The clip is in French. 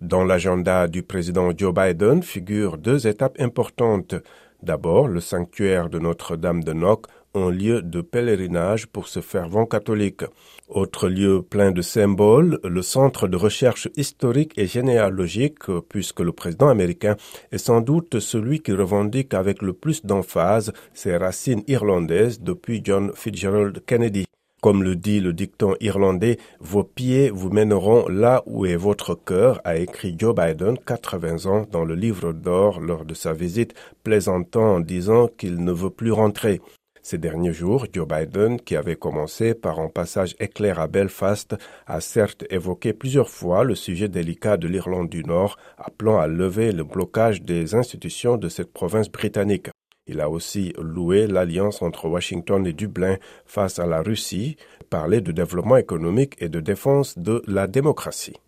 Dans l'agenda du président Joe Biden figurent deux étapes importantes. D'abord, le sanctuaire de Notre-Dame de Noc, un lieu de pèlerinage pour ce fervent catholique. Autre lieu plein de symboles, le centre de recherche historique et généalogique, puisque le président américain est sans doute celui qui revendique avec le plus d'emphase ses racines irlandaises depuis John Fitzgerald Kennedy. Comme le dit le dicton irlandais, vos pieds vous mèneront là où est votre cœur, a écrit Joe Biden, 80 ans, dans le livre d'or lors de sa visite, plaisantant en disant qu'il ne veut plus rentrer. Ces derniers jours, Joe Biden, qui avait commencé par un passage éclair à Belfast, a certes évoqué plusieurs fois le sujet délicat de l'Irlande du Nord, appelant à lever le blocage des institutions de cette province britannique. Il a aussi loué l'alliance entre Washington et Dublin face à la Russie, parlé de développement économique et de défense de la démocratie.